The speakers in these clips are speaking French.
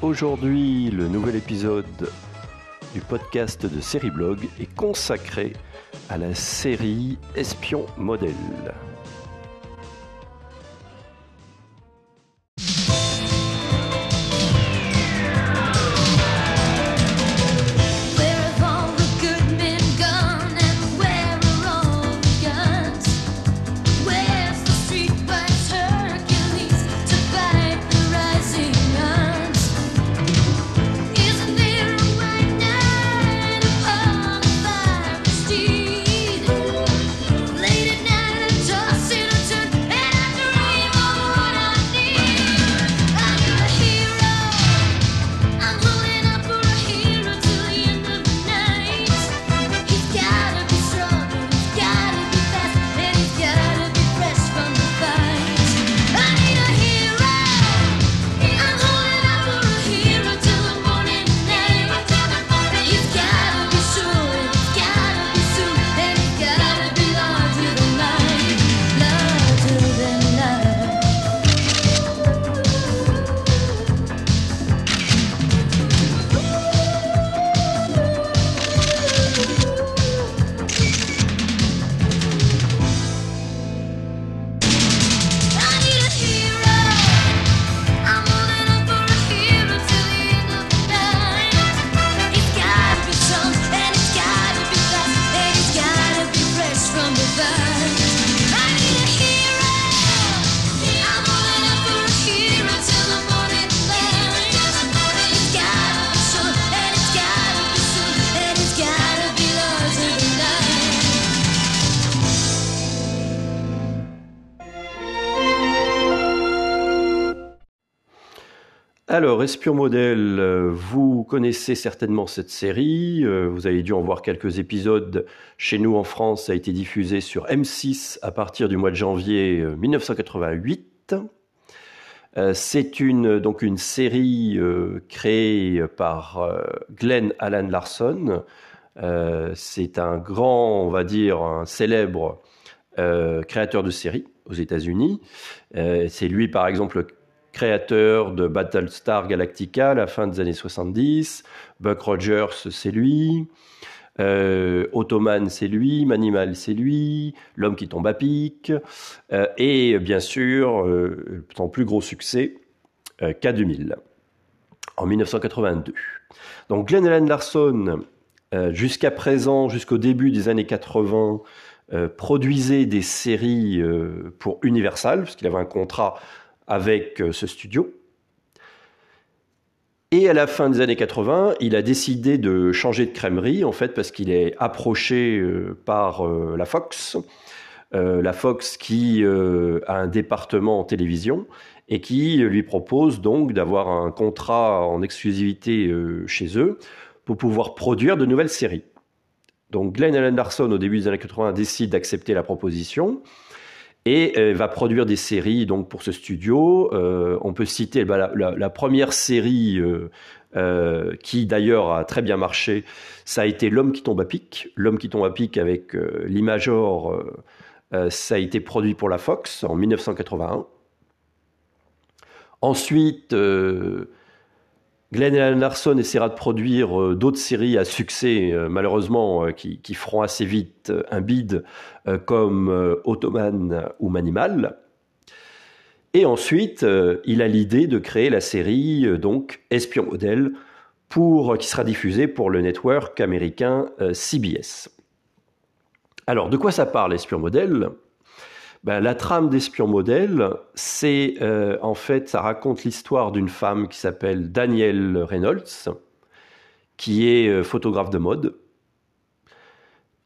Aujourd'hui, le nouvel épisode du podcast de Série Blog est consacré à la série Espion Modèle. Alors, Espion Modèle, euh, vous connaissez certainement cette série. euh, Vous avez dû en voir quelques épisodes. Chez nous en France, ça a été diffusé sur M6 à partir du mois de janvier euh, 1988. Euh, C'est une, donc une série créée par Glenn Allan Larson. C'est un grand, on va dire, un célèbre créateur de séries aux États-Unis. C'est lui, par exemple, le créateur de Battlestar Galactica à la fin des années 70. Buck Rogers, c'est lui. Euh, Ottoman, c'est lui. Manimal, c'est lui. L'homme qui tombe à pic. Euh, et bien sûr, euh, son plus gros succès, euh, K2000, en 1982. Donc Glenn Allen Larson, jusqu'à présent, jusqu'au début des années 80, euh, produisait des séries pour Universal, parce qu'il avait un contrat avec euh, ce studio. Et à la fin des années 80, il a décidé de changer de crèmerie, en fait, parce qu'il est approché euh, par euh, la Fox, la Fox qui a un département en télévision et qui lui propose donc d'avoir un contrat en exclusivité chez eux pour pouvoir produire de nouvelles séries. Donc Glenn Allen Larson, au début des années 80, décide d'accepter la proposition et euh, va produire des séries donc pour ce studio. Euh, on peut citer bah, la, première série euh, qui d'ailleurs a très bien marché, ça a été L'homme qui tombe à pic. L'homme qui tombe à pic avec l'Imagor, ça a été produit pour la Fox en 1981. Ensuite, Glenn Larson essaiera de produire euh, d'autres séries à succès, euh, malheureusement, euh, qui, feront assez vite un bid, comme Ottoman ou Manimal. Et ensuite, il a l'idée de créer la série donc Espion Modèle, qui sera diffusée pour le network américain CBS. Alors, de quoi ça parle, Espion Modèle? Ben, la trame d'Espion Modèle, c'est euh, en fait, ça raconte l'histoire d'une femme qui s'appelle Danielle Reynolds, qui est euh, photographe de mode,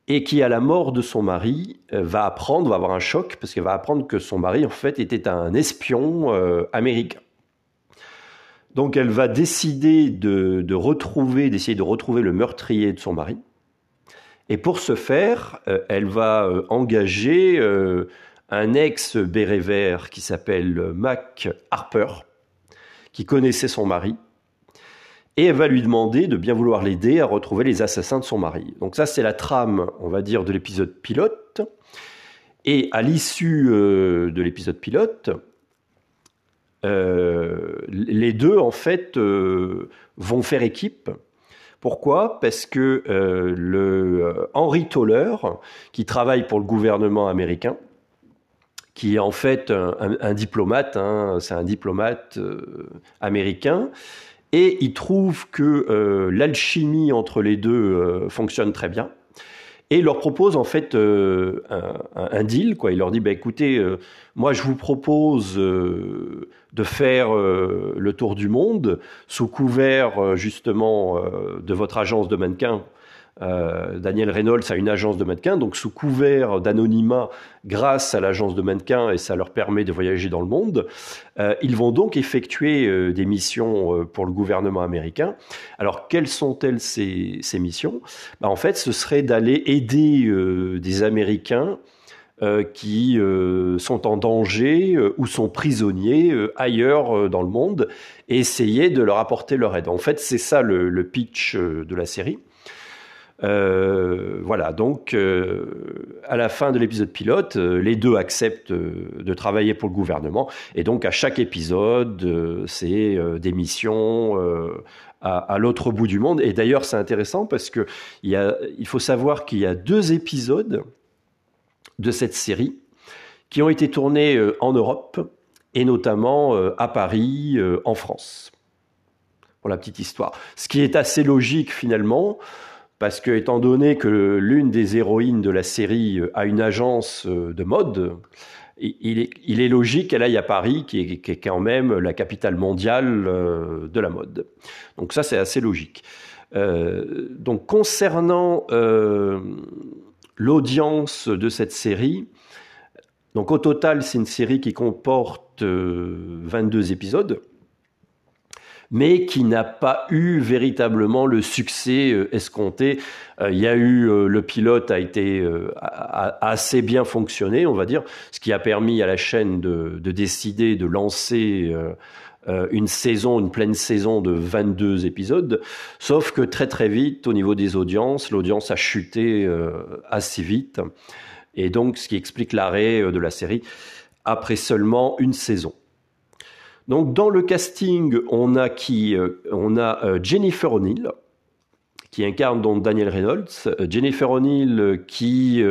et qui, à la mort de son mari, euh, va apprendre, va avoir un choc, parce qu'elle va apprendre que son mari, en fait, était un espion américain. Donc, elle va décider de, de retrouver, d'essayer de retrouver le meurtrier de son mari. Et pour ce faire, elle va engager un ex-béret vert qui s'appelle Mac Harper, qui connaissait son mari, et elle va lui demander de bien vouloir l'aider à retrouver les assassins de son mari. Donc ça, c'est la trame, on va dire, de l'épisode pilote. Et à l'issue euh, de l'épisode pilote, euh, les deux, en fait, euh, vont faire équipe. Pourquoi? Parce que le Henry Toller, qui travaille pour le gouvernement américain, qui est en fait un, diplomate, hein, c'est un diplomate euh, américain, et il trouve que euh, l'alchimie entre les deux euh, fonctionne très bien. Et il leur propose en fait un, deal. Quoi. Il leur dit bah, écoutez, moi je vous propose de faire le tour du monde sous couvert justement de votre agence de mannequins. Euh, Daniel Reynolds a une agence de mannequins, donc sous couvert d'anonymat grâce à l'agence de mannequins, et ça leur permet de voyager dans le monde. Euh, ils vont donc effectuer euh, des missions pour le gouvernement américain. Alors, quelles sont-elles ces, missions? Bah, En fait, ce serait d'aller aider des Américains qui sont en danger ou sont prisonniers ailleurs dans le monde et essayer de leur apporter leur aide. En fait, c'est ça le, pitch de la série. Euh, voilà, donc euh, à la fin de l'épisode pilote, euh, les deux acceptent de travailler pour le gouvernement et donc à chaque épisode, c'est des missions à, l'autre bout du monde. Et d'ailleurs, c'est intéressant parce que il, faut savoir qu'il y a deux épisodes de cette série qui ont été tournés en Europe et notamment à Paris, en France. Pour la petite histoire. Ce qui est assez logique finalement, parce que étant donné que l'une des héroïnes de la série euh, a une agence euh, de mode, il est, logique qu'elle aille à Paris, qui est, quand même la capitale mondiale euh, de la mode. Donc ça, c'est assez logique. Donc concernant l'audience de cette série, donc au total, c'est une série qui comporte euh, 22 épisodes, mais qui n'a pas eu véritablement le succès euh, escompté. Euh, Il y a eu euh, le pilote a été a- assez bien fonctionné, on va dire, ce qui a permis à la chaîne de, de décider de lancer une saison, une pleine saison de 22 épisodes. Sauf que très très vite, au niveau des audiences, l'audience a chuté assez vite. Et donc, ce qui explique l'arrêt de la série après seulement une saison. Donc, dans le casting, on a euh, euh, Jennifer O'Neill, qui incarne donc Daniel Reynolds. Euh, Jennifer O'Neill, qui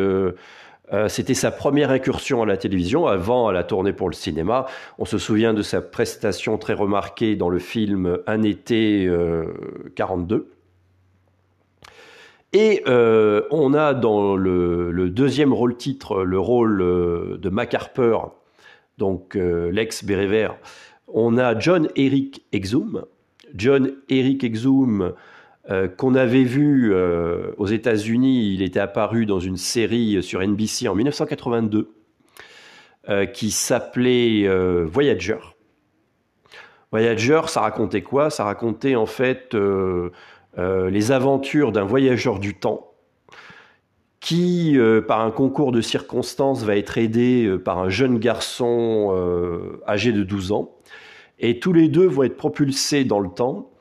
c'était sa première incursion à la télévision. Avant, elle a tourné pour le cinéma. On se souvient de sa prestation très remarquée dans le film Un été euh, 42. Et on a dans le, deuxième rôle titre le rôle de Mac Harper, donc euh, l'ex Béret Vert. On a John Eric Exum. John Eric Exum, euh, qu'on avait vu euh, aux États-Unis, il était apparu dans une série sur NBC en 1982 euh, qui s'appelait Voyager. Voyager, ça racontait quoi? Ça racontait en fait les aventures d'un voyageur du temps qui, par un concours de circonstances, va être aidé par un jeune garçon âgé de 12 ans. Et tous les deux vont être propulsés dans le temps.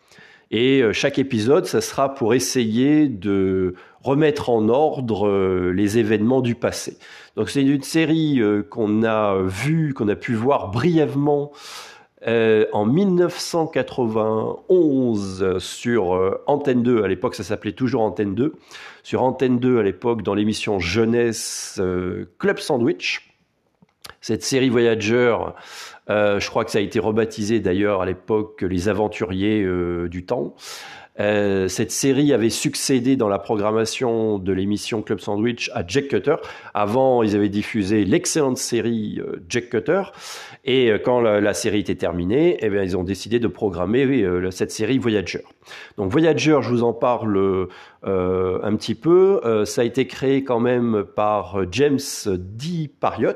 Et euh, chaque épisode, ça sera pour essayer de remettre en ordre euh, les événements du passé. Donc c'est une série euh, qu'on a vue, qu'on a pu voir brièvement en 1991 sur Antenne 2. À l'époque, ça s'appelait toujours Antenne 2. Sur Antenne 2, à l'époque, dans l'émission jeunesse Club Sandwich. Cette série Voyager, euh, je crois que ça a été rebaptisé d'ailleurs à l'époque Les Aventuriers euh, du Temps. Euh, cette série avait succédé dans la programmation de l'émission Club Sandwich à Jack Cutter. Avant, ils avaient diffusé l'excellente série Jack Cutter. Et quand la, série était terminée, eh bien, ils ont décidé de programmer cette série Voyager. Donc Voyager, je vous en parle un petit peu. Ça a été créé quand même par James D. Pariot.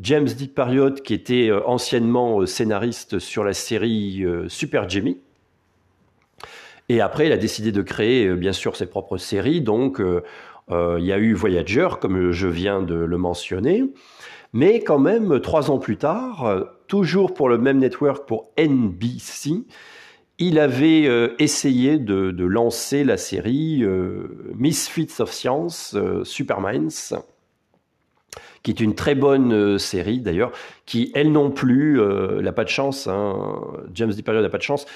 James D. Pariot, qui était euh, anciennement euh, scénariste sur la série euh, Super Jimmy. Et après, il a décidé de créer, bien sûr, ses propres séries. Donc, il y a eu Voyager, comme je viens de le mentionner. Mais quand même, trois ans plus tard, toujours pour le même network, pour NBC, il avait essayé de, lancer la série Misfits of Science, Superminds, qui est une très bonne euh, série d'ailleurs, qui elle non plus euh, n'a pas de chance. hein. James DiPario n'a pas de chance.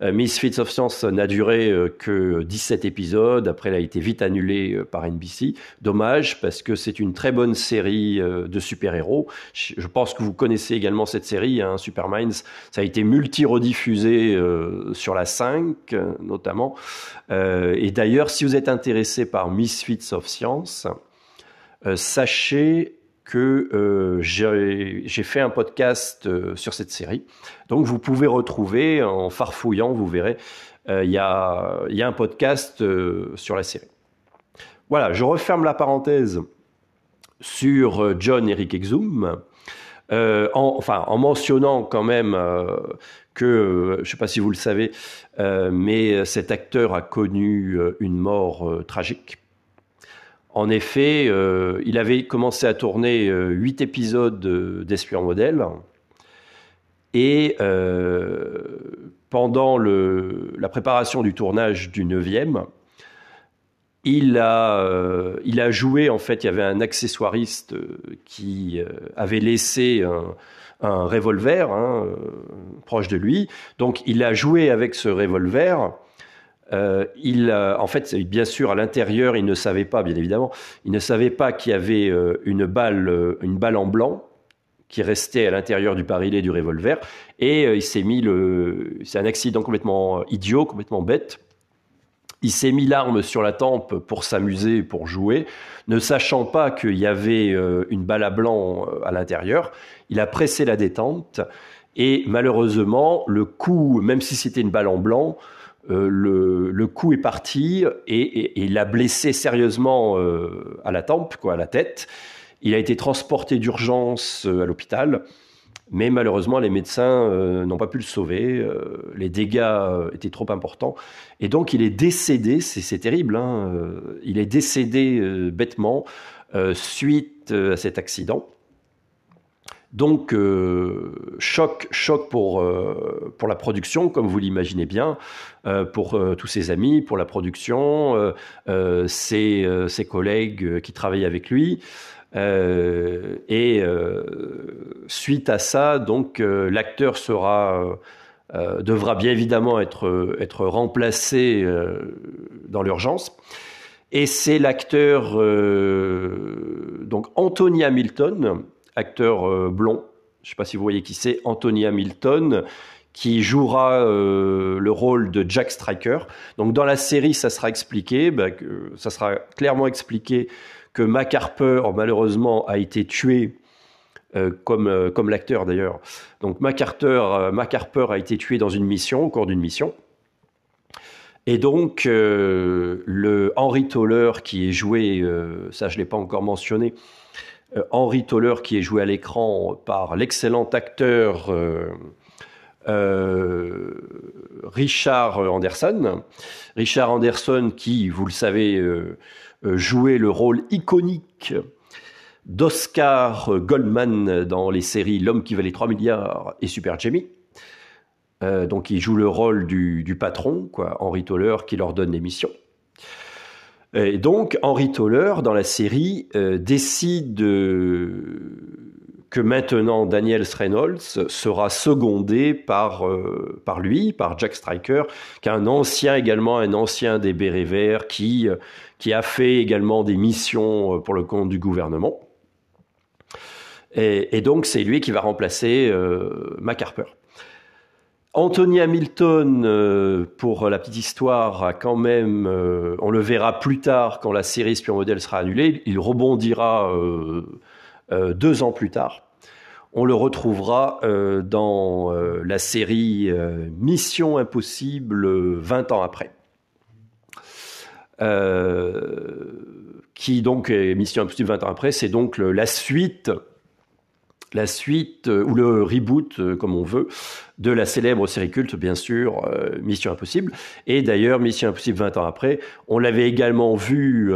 Euh, Misfits of Science n'a duré que 17 épisodes. Après, elle a été vite annulée par NBC. Dommage, parce que c'est une très bonne série de super-héros. Je pense que vous connaissez également cette série, hein, Super Minds. Ça a été multi-rediffusé euh, sur la 5, euh, notamment. Euh, et d'ailleurs, si vous êtes intéressé par Misfits of Science, euh, sachez que euh, j'ai fait un podcast euh, sur cette série. Donc vous pouvez retrouver en farfouillant, vous verrez, euh, il y, a, un podcast sur la série. Voilà, je referme la parenthèse sur John Eric Exum, en, enfin en mentionnant quand même que, je ne sais pas si vous le savez, mais cet acteur a connu une mort tragique. En effet, euh, il avait commencé à tourner euh, huit épisodes de- d'Espion Modèle. Et euh, pendant la préparation du tournage du neuvième, il a, joué, en fait, il y avait un accessoiriste qui avait laissé un, revolver hein, proche de lui. Donc il a joué avec ce revolver. Euh, il, a- en fait, bien sûr, à l'intérieur, il ne savait pas, bien évidemment, il ne savait pas qu'il y avait euh, une balle, euh, une balle en blanc qui restait à l'intérieur du barillet du revolver, et euh, il s'est mis le, c'est un accident complètement idiot, complètement bête. Il s'est mis l'arme sur la tempe pour s'amuser, pour jouer, ne sachant pas qu'il y avait euh, une balle à blanc euh, à l'intérieur. Il a pressé la détente et malheureusement, le coup, même si c'était une balle en blanc, euh, le, le coup est parti et, et- et il a blessé sérieusement euh, à la tempe, quoi, à la tête. Il a été transporté d'urgence euh, à l'hôpital, mais malheureusement, les médecins euh, n'ont pas pu le sauver. euh, les dégâts euh, étaient trop importants. Et donc, il est décédé, c'est terrible, hein, il est décédé bêtement suite à cet accident. Donc, euh, choc, choc pour, euh, pour la production, comme vous l'imaginez bien, euh, pour euh, tous ses amis, pour la production, ses, ses collègues qui travaillent avec lui. Et suite à ça, donc l'acteur sera devra bien évidemment être être remplacé dans l'urgence. Et c'est l'acteur donc Anthony Hamilton, acteur euh, blond. Je ne sais pas si vous voyez qui c'est, Anthony Hamilton, qui jouera euh, le rôle de Jack Striker. Donc dans la série, ça sera expliqué, bah, ça sera clairement expliqué que Mac Harper, malheureusement, a été tué, euh, comme, comme l'acteur d'ailleurs. Donc Mac Harper, Mac a été tué dans une mission, au cours d'une mission. Et donc, le Henry Toller qui est joué, ça je ne l'ai pas encore mentionné, euh, Henry Toller qui est joué à l'écran par l'excellent acteur euh, euh, Richard Anderson. Richard Anderson qui, vous le savez, jouait le rôle iconique d'Oscar Goldman dans les séries L'homme qui valait 3 milliards et Super Jamie. Donc il joue le rôle du, patron, quoi, Henry Toller, qui leur donne les missions. Et donc Henry Toller, dans la série, euh, décide euh, que maintenant Daniel Reynolds sera secondé par, euh, par lui, par Jack Striker, qui est un ancien également, un ancien des Bérets Verts, qui, euh, qui a fait également des missions euh, pour le compte du gouvernement. Et, donc c'est lui qui va remplacer euh, Mac Harper. Anthony Hamilton, euh, pour la petite histoire, a quand même, euh, on le verra plus tard quand la série Spion Model sera annulée, il rebondira euh, deux ans plus tard. On le retrouvera dans la série Mission Impossible euh, 20 ans après. Qui donc Mission Impossible 20 ans après, c'est donc la suite la suite euh, ou le reboot, euh, comme on veut, de la célèbre série culte, bien sûr, euh, Mission Impossible. Et d'ailleurs, Mission Impossible 20 ans après, on l'avait également vu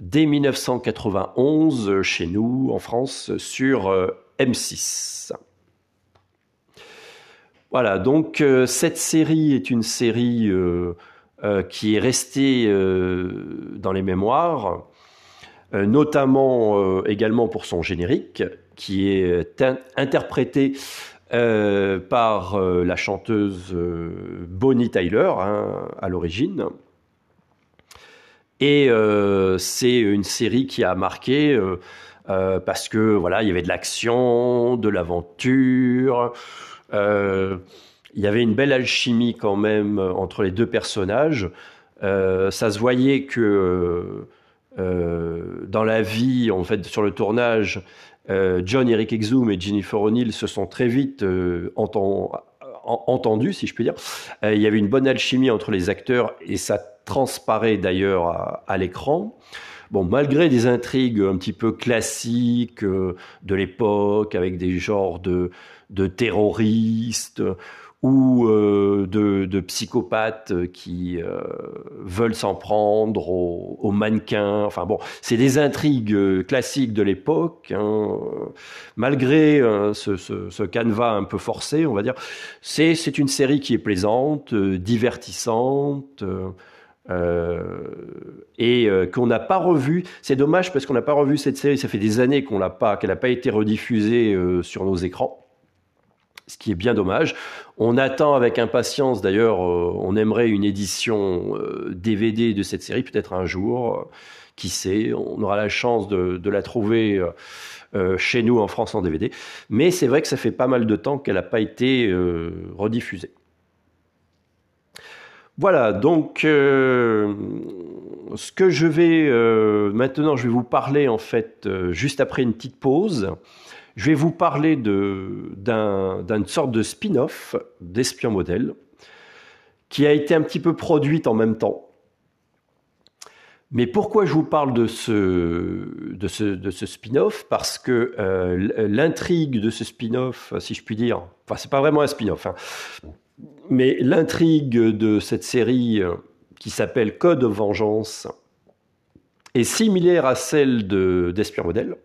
dès 1991 euh, chez nous, en France, sur euh, M6. Voilà, donc cette série est une série qui est restée dans les mémoires. notamment également pour son générique, qui est in- interprété euh, par euh, la chanteuse euh, Bonnie Tyler hein, à l'origine. Et euh, c'est une série qui a marqué euh, euh, parce que voilà, il y avait de l'action, de l'aventure. euh, il y avait une belle alchimie quand même euh, entre les deux personnages. Euh, ça se voyait que euh, dans la vie, en fait, sur le tournage, euh, John Eric Exum et Jennifer O'Neill se sont très vite euh, enten- en- entendus, si je puis dire. Euh, il y avait une bonne alchimie entre les acteurs et ça transparaît d'ailleurs à, l'écran. Bon, malgré des intrigues un petit peu classiques de l'époque, avec des genres de terroristes ou euh, de, psychopathes qui euh, veulent s'en prendre aux, aux mannequins. Enfin bon, c'est des intrigues euh, classiques de l'époque. hein. Malgré ce, ce, canevas un peu forcé, on va dire, c'est une série qui est plaisante, divertissante. et qu'on n'a pas revu. C'est dommage parce qu'on n'a pas revu cette série. Ça fait des années qu'on l'a pas, qu'elle n'a pas été rediffusée sur nos écrans, ce qui est bien dommage. On attend avec impatience. D'ailleurs, euh, on aimerait une édition euh, DVD de cette série, peut-être un jour. euh, qui sait On aura la chance de, la trouver. euh, euh, chez nous en France en DVD. Mais c'est vrai que ça fait pas mal de temps qu'elle n'a pas été euh, rediffusée. Voilà, donc euh, ce que je vais euh, maintenant, je vais vous parler en fait euh, juste après une petite pause. Je vais vous parler de d'un- d'une sorte de spin-off d'Espion Modèle qui a été un petit peu produite en même temps. Mais pourquoi je vous parle de ce, de de spin-off? Parce que euh, l'intrigue de ce spin-off, si je puis dire, enfin c'est pas vraiment un spin-off, hein, mais l'intrigue de cette série euh, qui s'appelle Code Vengeance est similaire à celle de d'Espion Modèle.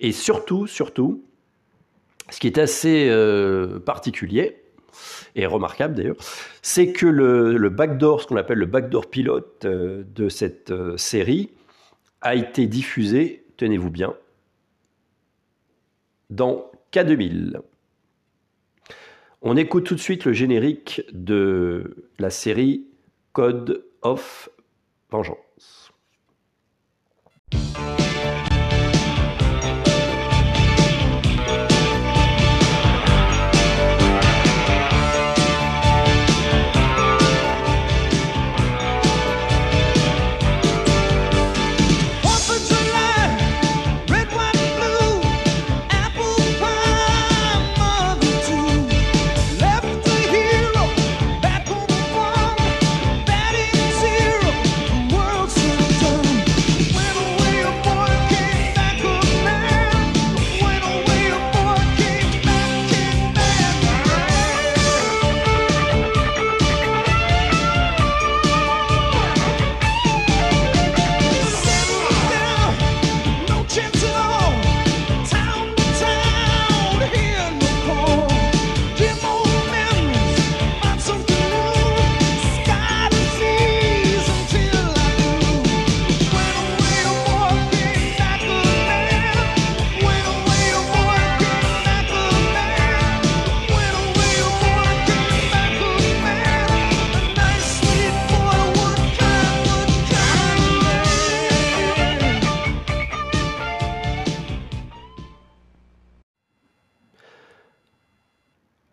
Et surtout, surtout, ce qui est assez euh, particulier et remarquable d'ailleurs, c'est que le, backdoor, ce qu'on appelle le backdoor pilote euh, de cette euh, série, a été diffusé, tenez-vous bien, dans K2000. On écoute tout de suite le générique de la série Code of Vengeance.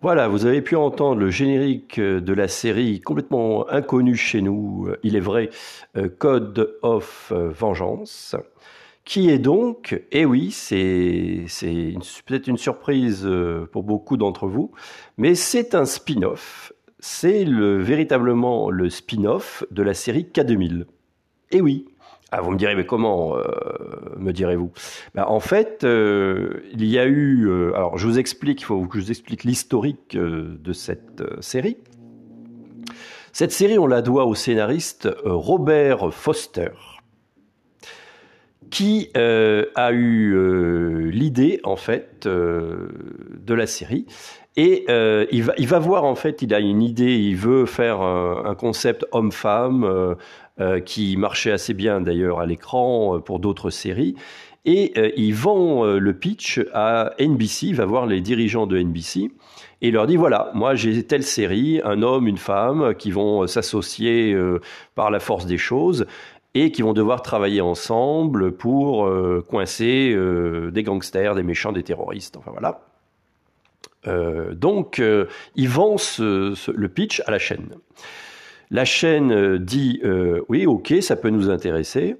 Voilà, vous avez pu entendre le générique euh, de la série complètement inconnue chez nous, euh, il est vrai, euh, Code of Vengeance, qui est donc, eh oui, c'est peut-être une surprise pour beaucoup d'entre vous, mais c'est un spin-off, c'est le, véritablement le spin-off de la série K2000. Eh oui. Ah, vous me direz, mais comment, euh, me direz-vous? Ben, En fait, euh, il y a eu... euh, alors, je vous explique, il faut que je vous explique l'historique de cette série. Cette série, on la doit au scénariste Robert Foster, qui a eu l'idée en fait de la série et il, va, il va voir en fait il a une idée il veut faire un, concept homme-femme qui marchait assez bien d'ailleurs à l'écran euh, pour d'autres séries et euh, il vend euh, le pitch à NBC il va voir les dirigeants de NBC et il leur dit voilà, moi j'ai telle série, un homme, une femme qui vont euh, s'associer euh, par la force des choses et qui vont devoir travailler ensemble pour euh, coincer euh, des gangsters, des méchants, des terroristes. Enfin voilà. Euh, donc, euh, il vend le pitch à la chaîne. La chaîne euh, dit euh, oui, ok, ça peut nous intéresser,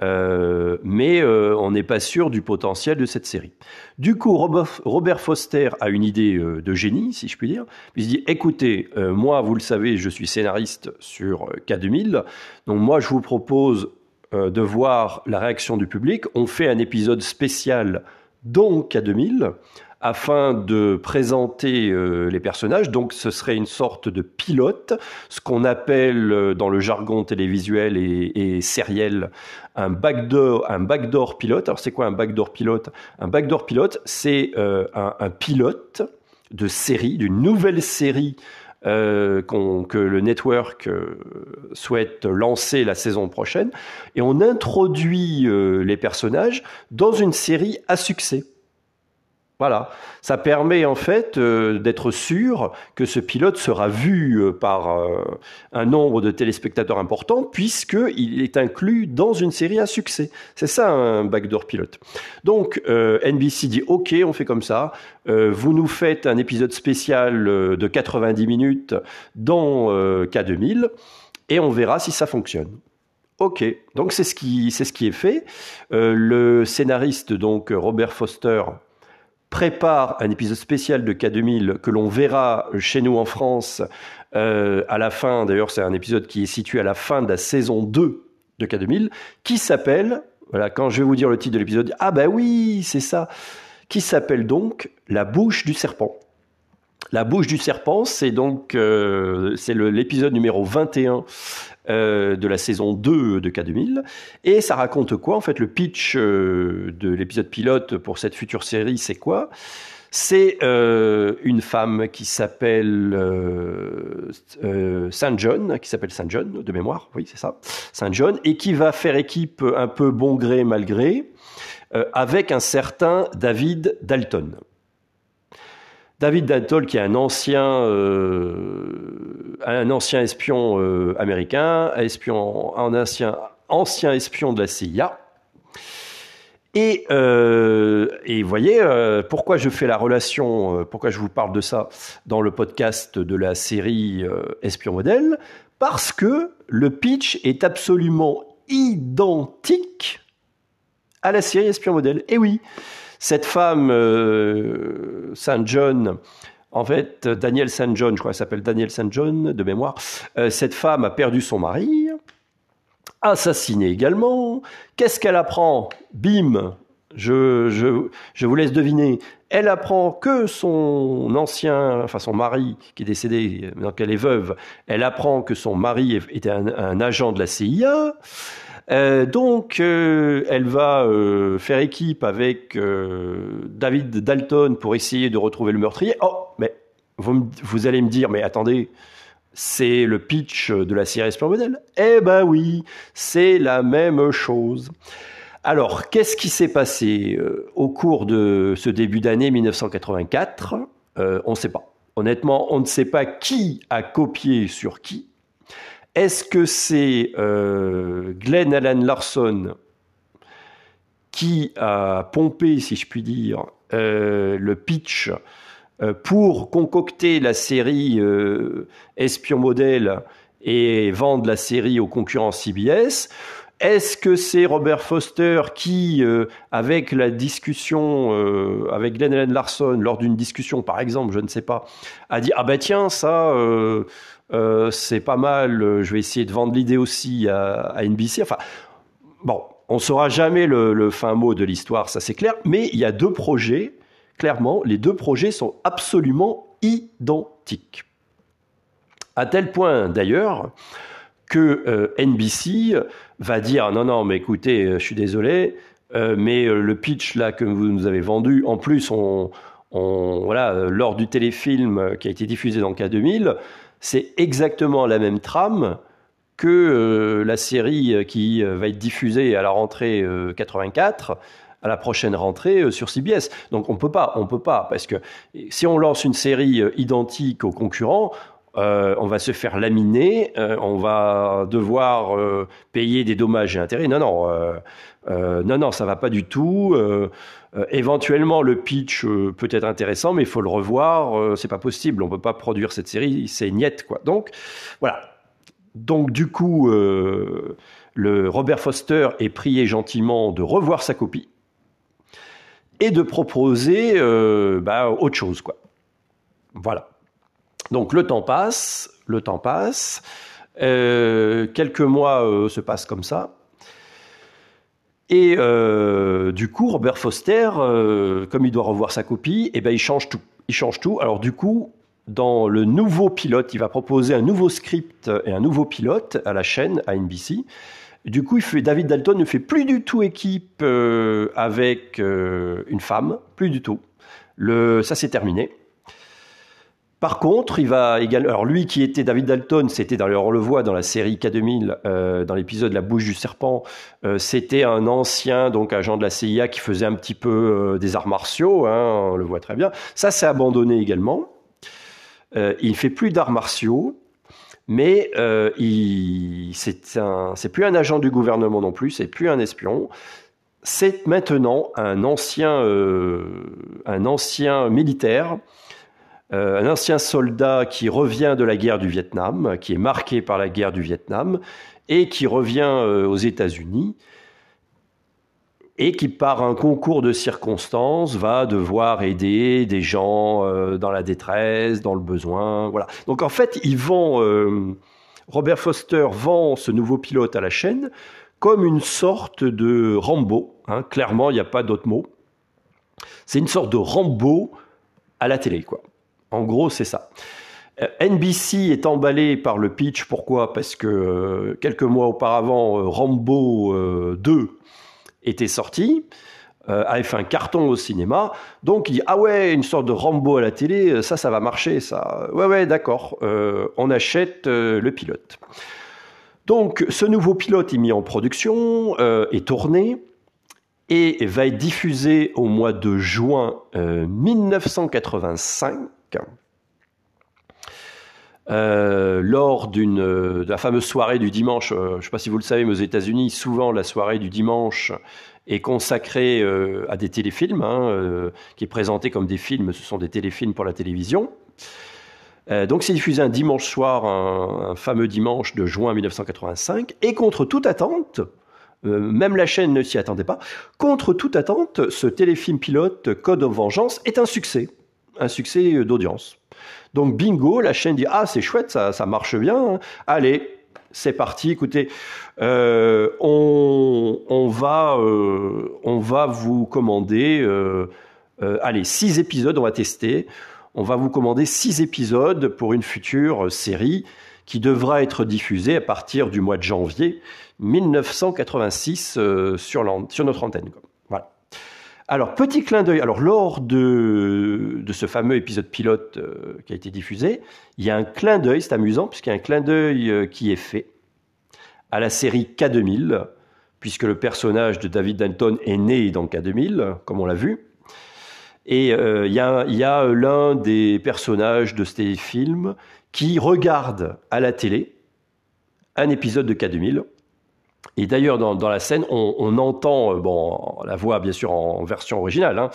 euh, mais on n'est pas sûr du potentiel de cette série. Du coup, Robert, Foster a une idée de génie, si je puis dire. Il se dit écoutez, moi, vous le savez, je suis scénariste sur euh, K2000, donc moi, je vous propose de voir la réaction du public. On fait un épisode spécial dans K2000 afin de présenter euh, les personnages. Donc, ce serait une sorte de pilote, ce qu'on appelle euh, dans le jargon télévisuel et, et sériel un backdoor, un backdoor pilote. Alors, c'est quoi un backdoor pilote? Un backdoor pilote, c'est euh, un, pilote de série, d'une nouvelle série euh, que le network souhaite lancer la saison prochaine, et on introduit les personnages dans une série à succès. Voilà, ça permet en fait euh, d'être sûr que ce pilote sera vu euh, par euh, un nombre de téléspectateurs important puisqu'il est inclus dans une série à succès. C'est ça un backdoor pilote. Donc NBC dit OK, on fait comme ça. Vous nous faites un épisode spécial de 90 minutes dans euh, K2000 et on verra si ça fonctionne. Ok, donc c'est ce qui ce qui est fait. Le scénariste donc Robert Foster prépare un épisode spécial de K2000 que l'on verra chez nous en France euh, à la fin. D'ailleurs, c'est un épisode qui est situé à la fin de la saison 2 de K2000, qui s'appelle, voilà, quand je vais vous dire le titre de l'épisode, ah bah oui, c'est ça, qui s'appelle donc La bouche du serpent. La bouche du serpent, c'est donc euh, c'est l'épisode numéro 21 euh, de la saison 2 de K2000. Et ça raconte quoi En fait, le pitch euh, de l'épisode pilote pour cette future série, c'est quoi? C'est euh, une femme qui s'appelle Saint John, qui s'appelle Saint John de mémoire, oui c'est ça, Saint John, et qui va faire équipe un peu bon gré mal gré avec un certain David Dalton. David Dalton, qui est un ancien, euh, un ancien espion euh, américain, espion, un ancien, ancien espion de la CIA. Et, euh, et vous voyez, pourquoi je fais la relation, pourquoi je vous parle de ça dans le podcast de la série Espion Modèle? Parce que le pitch est absolument identique à la série Espion Modèle. Et oui, cette femme, euh, Saint John, en fait, Daniel Saint John, je crois qu'elle s'appelle Daniel Saint John de mémoire, euh, cette femme a perdu son mari, assassinée également. Qu'est-ce qu'elle apprend? Bim je, je, je vous laisse deviner. Elle apprend que son ancien, enfin son mari, qui est décédé, donc elle est veuve, elle apprend que son mari était un agent de la CIA. Euh, donc, euh, elle va euh, faire équipe avec David Dalton pour essayer de retrouver le meurtrier. Oh, mais vous, allez me dire, mais attendez, c'est le pitch de la série Modèle Eh ben oui, c'est la même chose. Alors, qu'est-ce qui s'est passé au cours de ce début d'année 1984 Euh, On ne sait pas. Honnêtement, on ne sait pas qui a copié sur qui. Est-ce que c'est euh, Glenn Allen Larson qui a pompé, si je puis dire, euh, le pitch euh, pour concocter la série Espion Modèle et vendre la série aux concurrents CBS Est-ce que c'est Robert Foster qui, euh, avec la discussion euh, avec Glenn Larson, lors d'une discussion par exemple, je ne sais pas, a dit ah ben tiens ça euh, c'est pas mal, je vais essayer de vendre l'idée aussi à, NBC. Enfin bon, on saura jamais le, fin mot de l'histoire, ça c'est clair. Mais il y a deux projets. Clairement, les deux projets sont absolument identiques. À tel point d'ailleurs que NBC va dire non non mais écoutez euh, je suis désolé euh, mais euh, le pitch là que vous nous avez vendu en plus on, voilà lors du téléfilm qui a été diffusé dans le K2000 c'est exactement la même trame que la série qui va être diffusée à la rentrée euh, 84 à la prochaine rentrée sur CBS. Donc on peut pas, on peut pas parce que si on lance une série identique aux concurrents, euh, on va se faire laminer, euh, on va devoir euh, payer des dommages et intérêts. Non, non, non, non, ça va pas du tout. Éventuellement, le pitch peut être intéressant, mais il faut le revoir. C'est pas possible. On peut pas produire cette série, c'est niette, quoi. Donc, voilà. Donc, du coup, le Robert Foster est prié gentiment de revoir sa copie et de proposer bah, autre chose, quoi. Voilà. Donc le temps passe, le temps passe, euh, quelques mois euh, se passent comme ça. Et euh, du coup, Robert Foster, comme il doit revoir sa copie, eh ben, il change tout. Alors du coup, dans le nouveau pilote, il va proposer un nouveau script et un nouveau pilote à la chaîne, à NBC. Du coup, David Dalton ne fait plus du tout équipe avec une femme, plus du tout. Ça, c'est terminé. Par contre, il va également. Alors, lui qui était David Dalton, c'était dans on le voit dans la série K2000, euh, dans l'épisode La bouche du serpent, euh, c'était un ancien donc agent de la CIA qui faisait un petit peu euh, des arts martiaux, hein, on le voit très bien. Ça, c'est abandonné également. Il fait plus d'arts martiaux, mais c'est plus un agent du gouvernement non plus, c'est plus un espion. C'est maintenant un ancien, un ancien militaire euh, un ancien soldat qui revient de la guerre du Vietnam, qui est marqué par la guerre du Vietnam, et qui revient euh, aux États-Unis, et qui, par un concours de circonstances, va devoir aider des gens euh, dans la détresse, dans le besoin. Voilà. Donc en fait, Robert Foster vend ce nouveau pilote à la chaîne comme une sorte de Rambo. hein. Clairement, il n'y a pas d'autre mot. C'est une sorte de Rambo à la télé, quoi. En gros, c'est ça. Euh, NBC est emballé par le pitch. Pourquoi? Parce que euh, quelques mois auparavant, euh, Rambo euh, 2 était sorti, avait fait un carton au cinéma. Donc il dit ah ouais, une sorte de Rambo à la télé, ça, ça va marcher, ça. Ouais ouais, d'accord. On achète le pilote. Donc ce nouveau pilote est mis en production, est tourné et va être diffusé au mois de juin euh, 1985 euh, lors de la fameuse soirée du dimanche. euh, je ne sais pas si vous le savez, mais aux États-Unis, souvent la soirée du dimanche est consacrée euh, à des téléfilms, hein, qui est présenté comme des films. Ce sont des téléfilms pour la télévision. Donc c'est diffusé un dimanche soir, un, un fameux dimanche de juin 1985, et contre toute attente, même la chaîne ne s'y attendait pas, contre toute attente, ce téléfilm pilote Code of Vengeance est un succès, un succès euh, d'audience. Donc bingo, la chaîne dit ah c'est chouette, ça, ça marche bien, hein. allez c'est parti. Écoutez, euh, on, on va euh, on va vous commander allez six épisodes, on va tester. On va vous commander six épisodes pour une future série qui devra être diffusée à partir du mois de janvier 1986 euh, sur, notre antenne. Alors, petit clin d'œil. Alors, lors de, ce fameux épisode pilote euh, qui a été diffusé, il y a un clin d'œil, c'est amusant, puisqu'il y a un clin d'œil euh, qui est fait à la série K2000, puisque le personnage de David Denton est né dans K2000, comme on l'a vu. Et euh, il y a, l'un des personnages de ce téléfilm qui regarde à la télé un épisode de K2000. Et d'ailleurs, dans, dans la scène, on, on entend, euh, bon, la voix bien sûr en version originale, hein,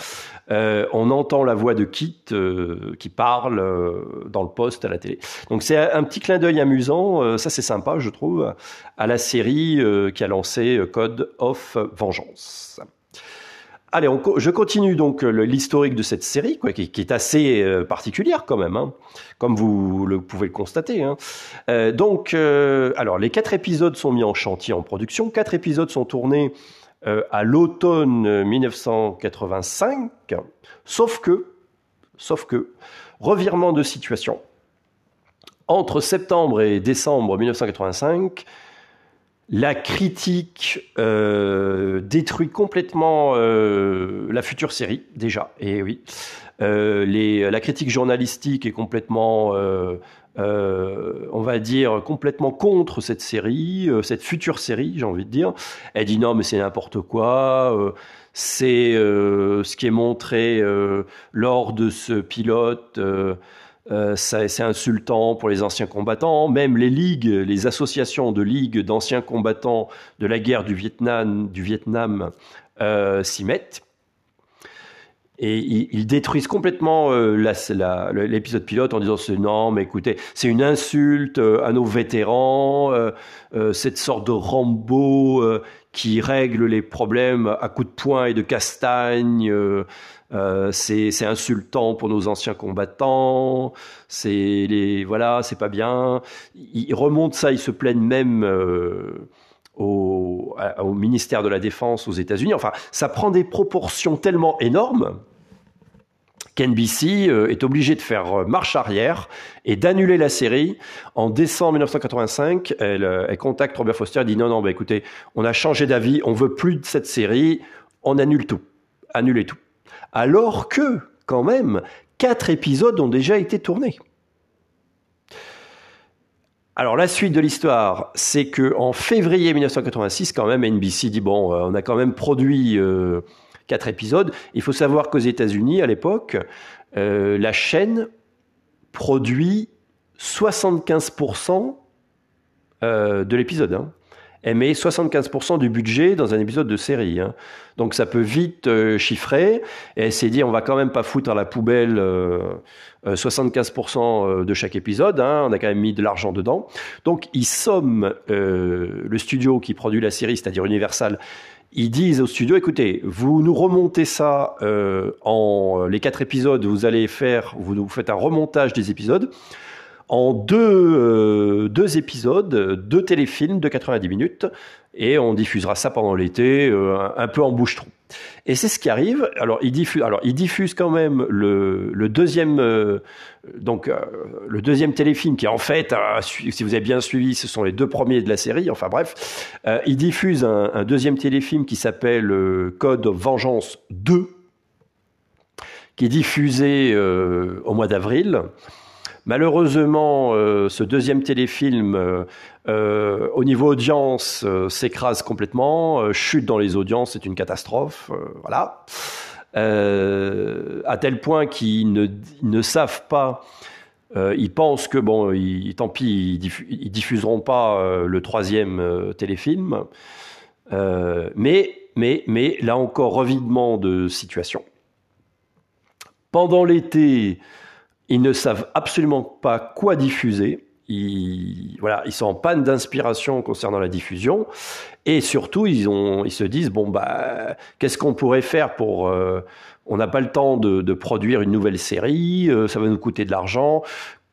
euh, on entend la voix de Kit euh, qui parle euh, dans le poste à la télé. Donc c'est un petit clin d'œil amusant, euh, ça c'est sympa je trouve, à la série euh, qui a lancé Code of Vengeance. Allez, je continue donc euh, l'historique de cette série, qui, est assez euh, particulière quand même, hein, comme vous pouvez le constater. hein. Euh, donc, alors les quatre épisodes sont mis en chantier en production. Quatre épisodes sont tournés à l'automne 1985, sauf que, sauf que, revirement de situation. entre septembre et décembre 1985, la critique euh, détruit complètement euh, la future série, déjà, et oui. Euh, la critique journalistique est complètement, on va dire, complètement contre cette série, cette future série, j'ai envie de dire. Elle dit non, mais c'est n'importe quoi. c'est ce qui est montré lors de ce pilote. Euh, c'est insultant pour les anciens combattants. Même les ligues, les associations de ligues d'anciens combattants de la guerre du Vietnam, du Vietnam euh, s'y mettent. Et ils, détruisent complètement euh, l'épisode pilote en disant non, mais écoutez, c'est une insulte à nos vétérans, cette sorte de Rambo qui règle les problèmes à coups de poing et de castagne. Euh, c'est insultant pour nos anciens combattants. C'est les voilà, c'est pas bien. Ils remontent ça, ils se plaignent même. euh, au, ministère de la Défense aux États-Unis. Enfin, ça prend des proportions tellement énormes qu'NBC euh, est obligé de faire marche arrière et d'annuler la série. En décembre 1985, elle, euh, elle contacte Robert Foster et dit non, non, bah, écoutez, on a changé d'avis, on veut plus de cette série, on annule tout. Annulez tout. Alors que, quand même, quatre épisodes ont déjà été tournés. Alors la suite de l'histoire, c'est que en février 1986, quand même, NBC dit bon, euh, on a quand même produit euh, quatre épisodes. Il faut savoir qu'aux États-Unis, à l'époque, euh, la chaîne produit 75% euh, de l'épisode. Hein. Met 75% du budget dans un épisode de série. hein. Donc ça peut vite euh, chiffrer. Et elle s'est dit, on va quand même pas foutre à la poubelle euh, euh, 75% de chaque épisode. hein. On a quand même mis de l'argent dedans. Donc ils somment euh, le studio qui produit la série, c'est-à-dire Universal. Ils disent au studio, écoutez, vous nous remontez ça euh, en les quatre épisodes, vous allez faire, vous faites un remontage des épisodes en deux, euh, deux épisodes, deux téléfilms de 90 minutes, et on diffusera ça pendant l'été, euh, un, peu en bouche-trou. Et c'est ce qui arrive. Alors, ils diffusent, alors, ils diffusent quand même le, deuxième, euh, donc le deuxième téléfilm qui en fait, si vous avez bien suivi, ce sont les deux premiers de la série. Enfin bref, ils diffusent un, deuxième téléfilm qui s'appelle Code Vengeance 2, qui est diffusé au mois d'avril. Malheureusement, euh, ce deuxième téléfilm, euh, euh, au niveau audience, s'écrase complètement, chute dans les audiences, c'est une catastrophe. voilà. À tel point qu'ils ne, savent pas. ils pensent que bon, tant pis, ils, diffu- ils diffuseront pas le troisième téléfilm. Mais, mais, mais là encore, revidement de situation. Pendant l'été, ils ne savent absolument pas quoi diffuser. Ils, voilà, ils sont en panne d'inspiration concernant la diffusion. Et surtout, ils, se disent, bon, bah, qu'est-ce qu'on pourrait faire pour... euh, on n'a pas le temps de, de produire une nouvelle série, euh, ça va nous coûter de l'argent.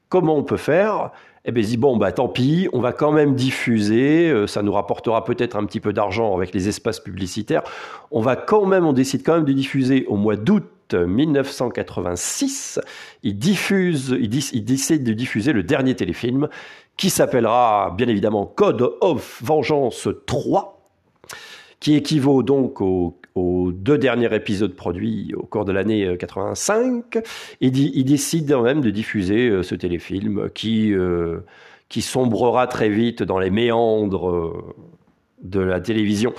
Comment on peut faire? Eh bien, ils disent, bon, bah, tant pis, on va quand même diffuser, euh, ça nous rapportera peut-être un petit peu d'argent avec les espaces publicitaires. On va quand même, on décide quand même de diffuser au mois d'août 1986. Ils diffusent, ils, dis- ils décident de diffuser le dernier téléfilm qui s'appellera bien évidemment Code of Vengeance 3, qui équivaut donc aux, deux derniers épisodes produits au cours de l'année euh, 85. Et di- ils décident quand même de diffuser euh, ce téléfilm qui, euh, qui sombrera très vite dans les méandres euh, de la télévision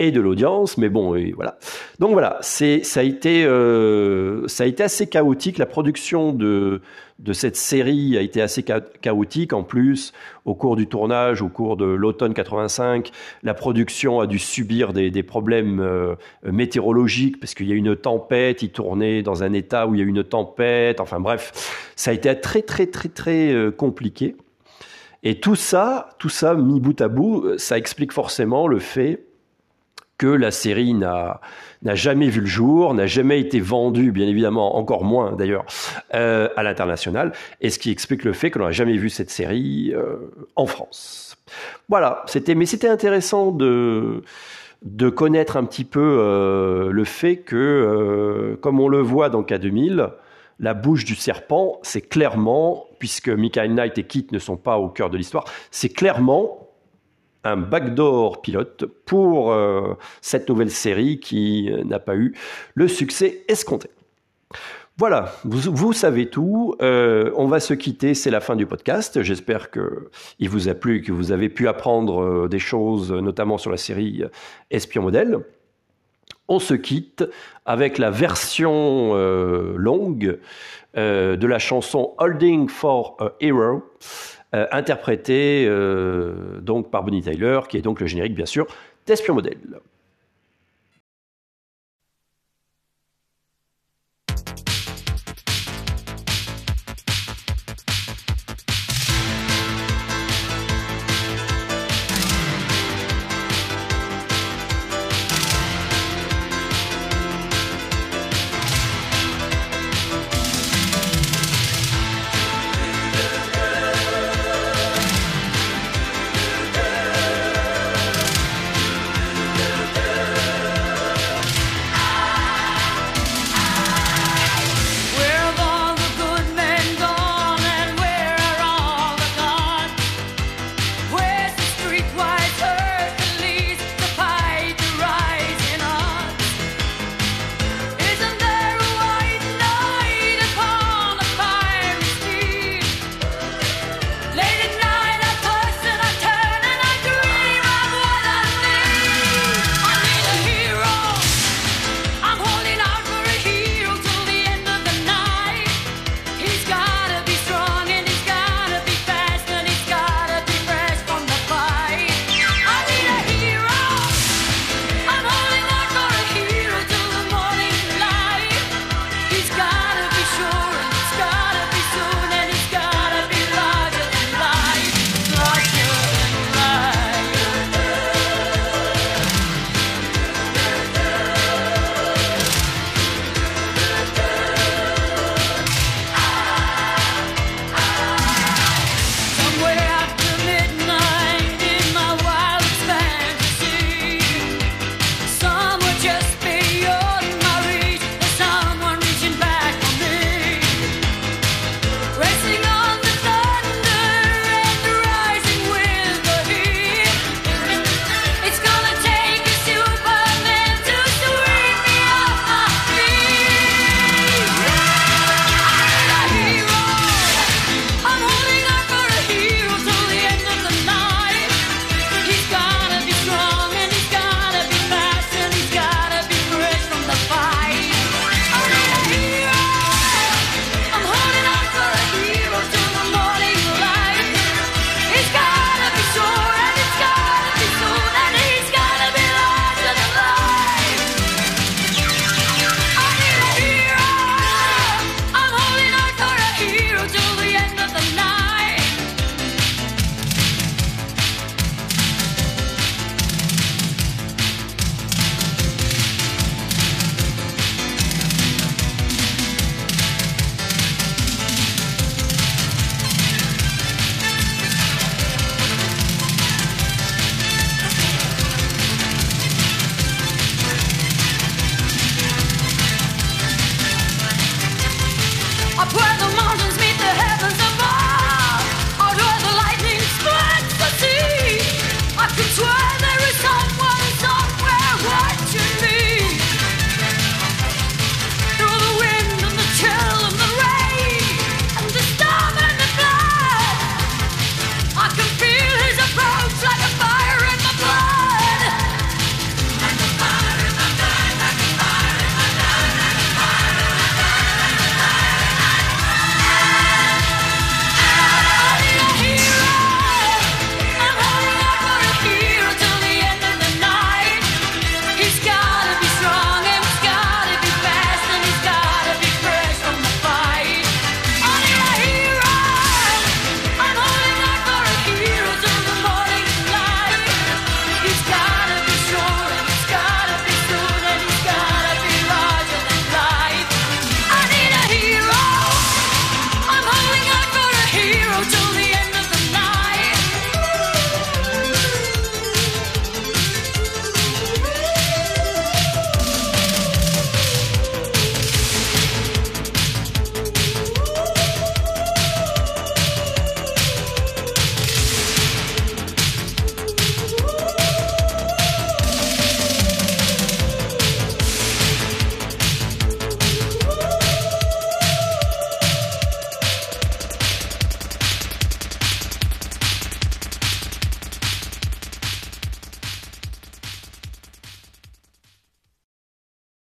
et de l'audience, mais bon, et voilà. Donc voilà, c'est ça a été euh, ça a été assez chaotique. La production de de cette série a été assez cha- chaotique. En plus, au cours du tournage, au cours de l'automne 85, la production a dû subir des, des problèmes euh, météorologiques parce qu'il y a une tempête. Ils tournaient dans un état où il y a une tempête. Enfin bref, ça a été très très très très euh, compliqué. Et tout ça, tout ça mis bout à bout, ça explique forcément le fait que la série n'a n'a jamais vu le jour, n'a jamais été vendue, bien évidemment, encore moins d'ailleurs, euh, à l'international, et ce qui explique le fait que l'on n'a jamais vu cette série euh, en France. Voilà, c'était, mais c'était intéressant de de connaître un petit peu euh, le fait que, comme on le voit dans K2000, la bouche du serpent, c'est clairement, puisque Michael Knight et Kit ne sont pas au cœur de l'histoire, c'est clairement un backdoor pilote pour euh, cette nouvelle série qui euh, n'a pas eu le succès escompté. Voilà, vous, savez tout. Euh, on va se quitter, c'est la fin du podcast. J'espère que il vous a plu, que vous avez pu apprendre des choses, notamment sur la série Espion Modèle. On se quitte avec la version longue de la chanson Holding for a Hero, euh, interprétée euh, donc par Bonnie Tyler, qui est donc le générique bien sûr d'Espion Modèle.